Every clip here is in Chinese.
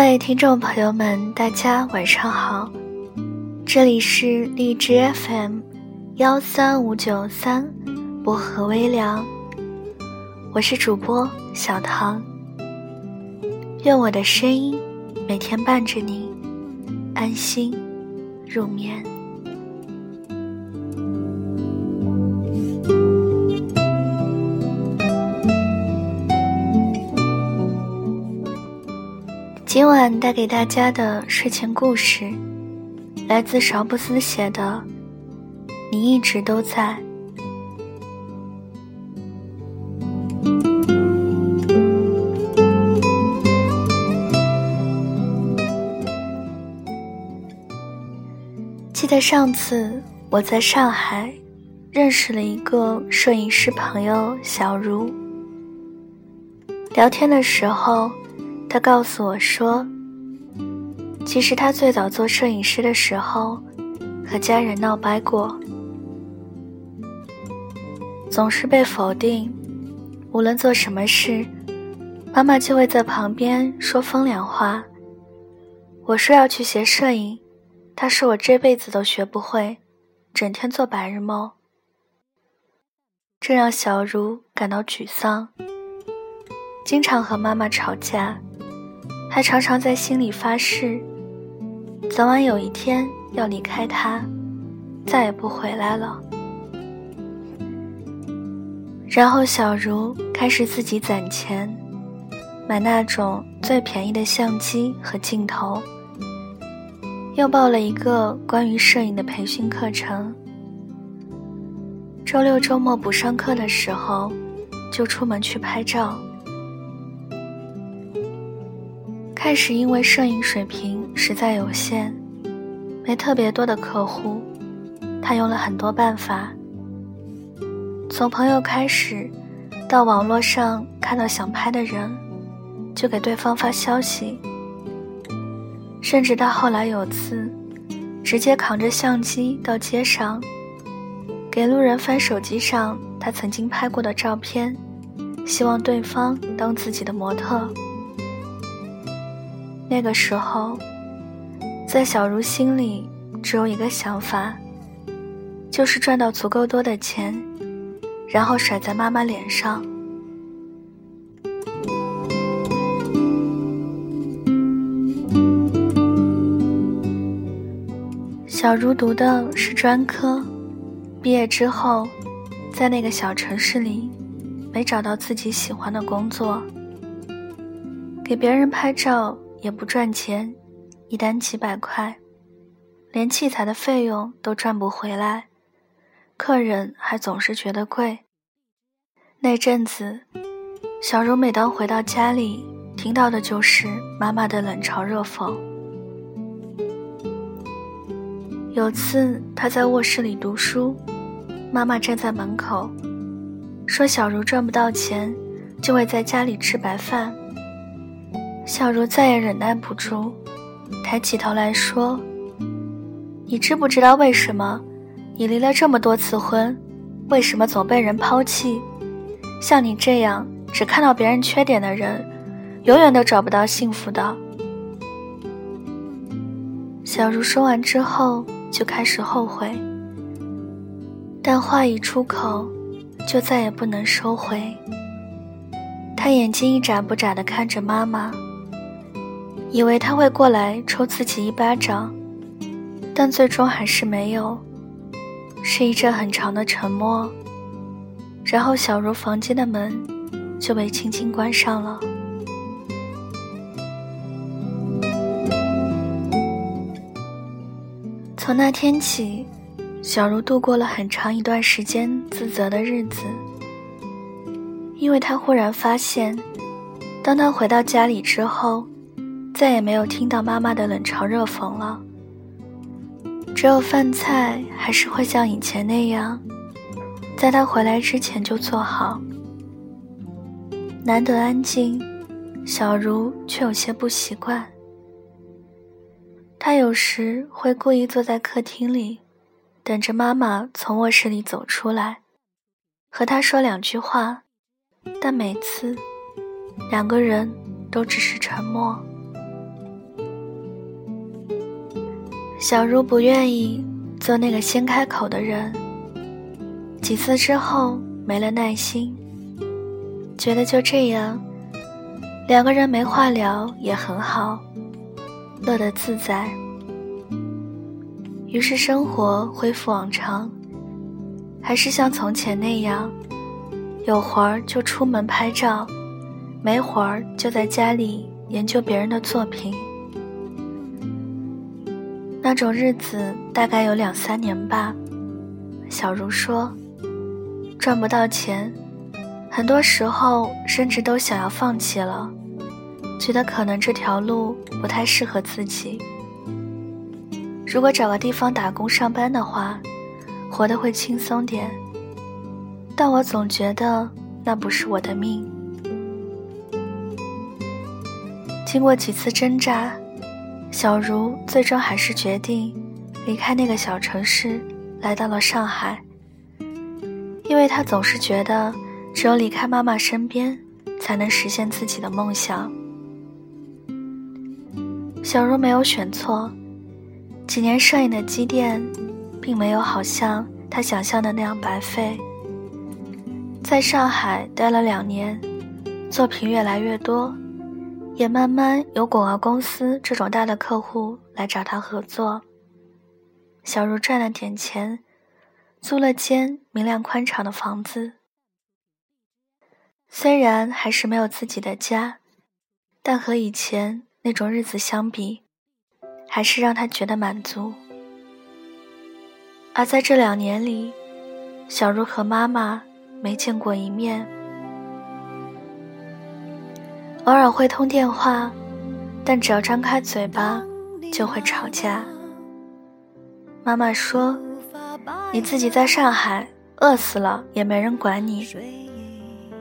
各位听众朋友们，大家晚上好，这里是荔枝 FM 幺三五九三薄荷微凉，我是主播小唐，愿我的声音每天伴着你安心入眠。晚带给大家的睡前故事，来自邵布斯写的《你一直都在》。记得上次我在上海认识了一个摄影师朋友小茹，聊天的时候。他告诉我说：“其实他最早做摄影师的时候，和家人闹掰过，总是被否定。无论做什么事，妈妈就会在旁边说风凉话。我说要去学摄影，他说我这辈子都学不会，整天做白日梦。这让小茹感到沮丧，经常和妈妈吵架。”还常常在心里发誓，早晚有一天要离开他，再也不回来了。然后小茹开始自己攒钱，买那种最便宜的相机和镜头，又报了一个关于摄影的培训课程。周六周末不上课的时候，就出门去拍照。开始因为摄影水平实在有限，没特别多的客户，他用了很多办法。从朋友开始，到网络上看到想拍的人，就给对方发消息。甚至到后来有次，直接扛着相机到街上，给路人翻手机上他曾经拍过的照片，希望对方当自己的模特。那个时候，在小茹心里只有一个想法，就是赚到足够多的钱，然后甩在妈妈脸上。小茹读的是专科，毕业之后，在那个小城市里，没找到自己喜欢的工作，给别人拍照。也不赚钱，一单几百块，连器材的费用都赚不回来，客人还总是觉得贵。那阵子，小茹每当回到家里，听到的就是妈妈的冷嘲热讽。有次她在卧室里读书，妈妈站在门口，说小茹赚不到钱，就会在家里吃白饭。小茹再也忍耐不住，抬起头来说：“你知不知道为什么？你离了这么多次婚，为什么总被人抛弃？像你这样只看到别人缺点的人，永远都找不到幸福的。”小茹说完之后就开始后悔，但话一出口，就再也不能收回。她眼睛一眨不眨地看着妈妈。以为他会过来抽自己一巴掌，但最终还是没有。是一阵很长的沉默，然后小茹房间的门就被轻轻关上了。从那天起，小茹度过了很长一段时间自责的日子，因为她忽然发现，当她回到家里之后。再也没有听到妈妈的冷嘲热讽了。只有饭菜还是会像以前那样，在他回来之前就做好。难得安静，小茹却有些不习惯。她有时会故意坐在客厅里，等着妈妈从卧室里走出来，和她说两句话，但每次，两个人都只是沉默。小茹不愿意做那个先开口的人，几次之后没了耐心，觉得就这样，两个人没话聊也很好，乐得自在。于是生活恢复往常，还是像从前那样，有活儿就出门拍照，没活儿就在家里研究别人的作品。那种日子大概有两三年吧。小茹说：“赚不到钱，很多时候甚至都想要放弃了，觉得可能这条路不太适合自己。如果找个地方打工上班的话，活得会轻松点。但我总觉得那不是我的命。经过几次挣扎。”小茹最终还是决定离开那个小城市，来到了上海。因为她总是觉得，只有离开妈妈身边，才能实现自己的梦想。小茹没有选错，几年摄影的积淀，并没有好像她想象的那样白费。在上海待了两年，作品越来越多。也慢慢有广告公司这种大的客户来找他合作。小茹赚了点钱，租了间明亮宽敞的房子。虽然还是没有自己的家，但和以前那种日子相比，还是让他觉得满足。而在这两年里，小茹和妈妈没见过一面。偶尔会通电话，但只要张开嘴巴，就会吵架。妈妈说：“你自己在上海饿死了也没人管你。”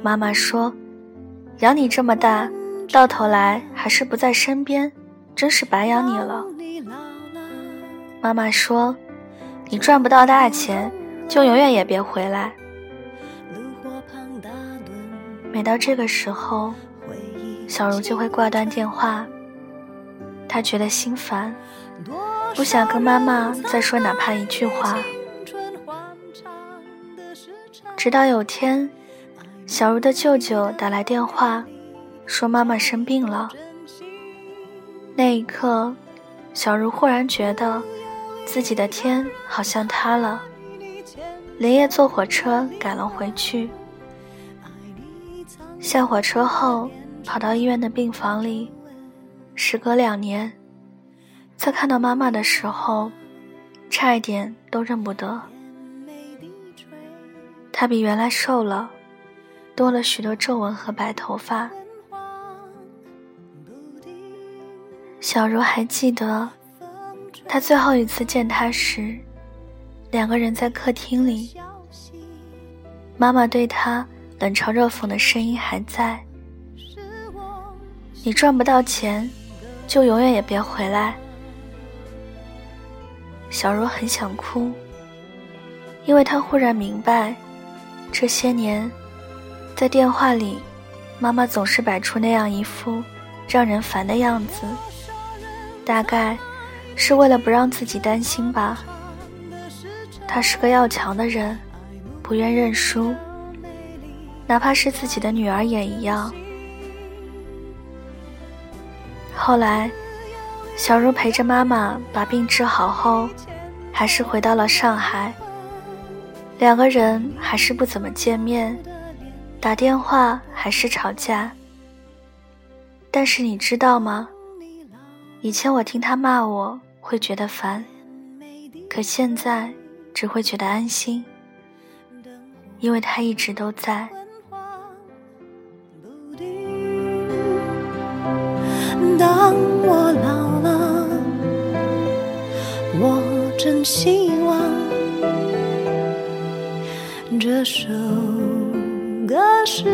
妈妈说：“养你这么大，到头来还是不在身边，真是白养你了。”妈妈说：“你赚不到大钱，就永远也别回来。”每到这个时候。小茹就会挂断电话，她觉得心烦，不想跟妈妈再说哪怕一句话。直到有天，小茹的舅舅打来电话，说妈妈生病了。那一刻，小茹忽然觉得自己的天好像塌了，连夜坐火车赶了回去。下火车后。跑到医院的病房里，时隔两年，在看到妈妈的时候，差一点都认不得。她比原来瘦了，多了许多皱纹和白头发。小茹还记得，她最后一次见她时，两个人在客厅里，妈妈对她冷嘲热讽的声音还在。你赚不到钱，就永远也别回来。小茹很想哭，因为她忽然明白，这些年，在电话里，妈妈总是摆出那样一副让人烦的样子，大概是为了不让自己担心吧。她是个要强的人，不愿认输，哪怕是自己的女儿也一样。后来，小茹陪着妈妈把病治好后，还是回到了上海。两个人还是不怎么见面，打电话还是吵架。但是你知道吗？以前我听他骂我会觉得烦，可现在只会觉得安心，因为他一直都在。当我老了，我真希望这首歌是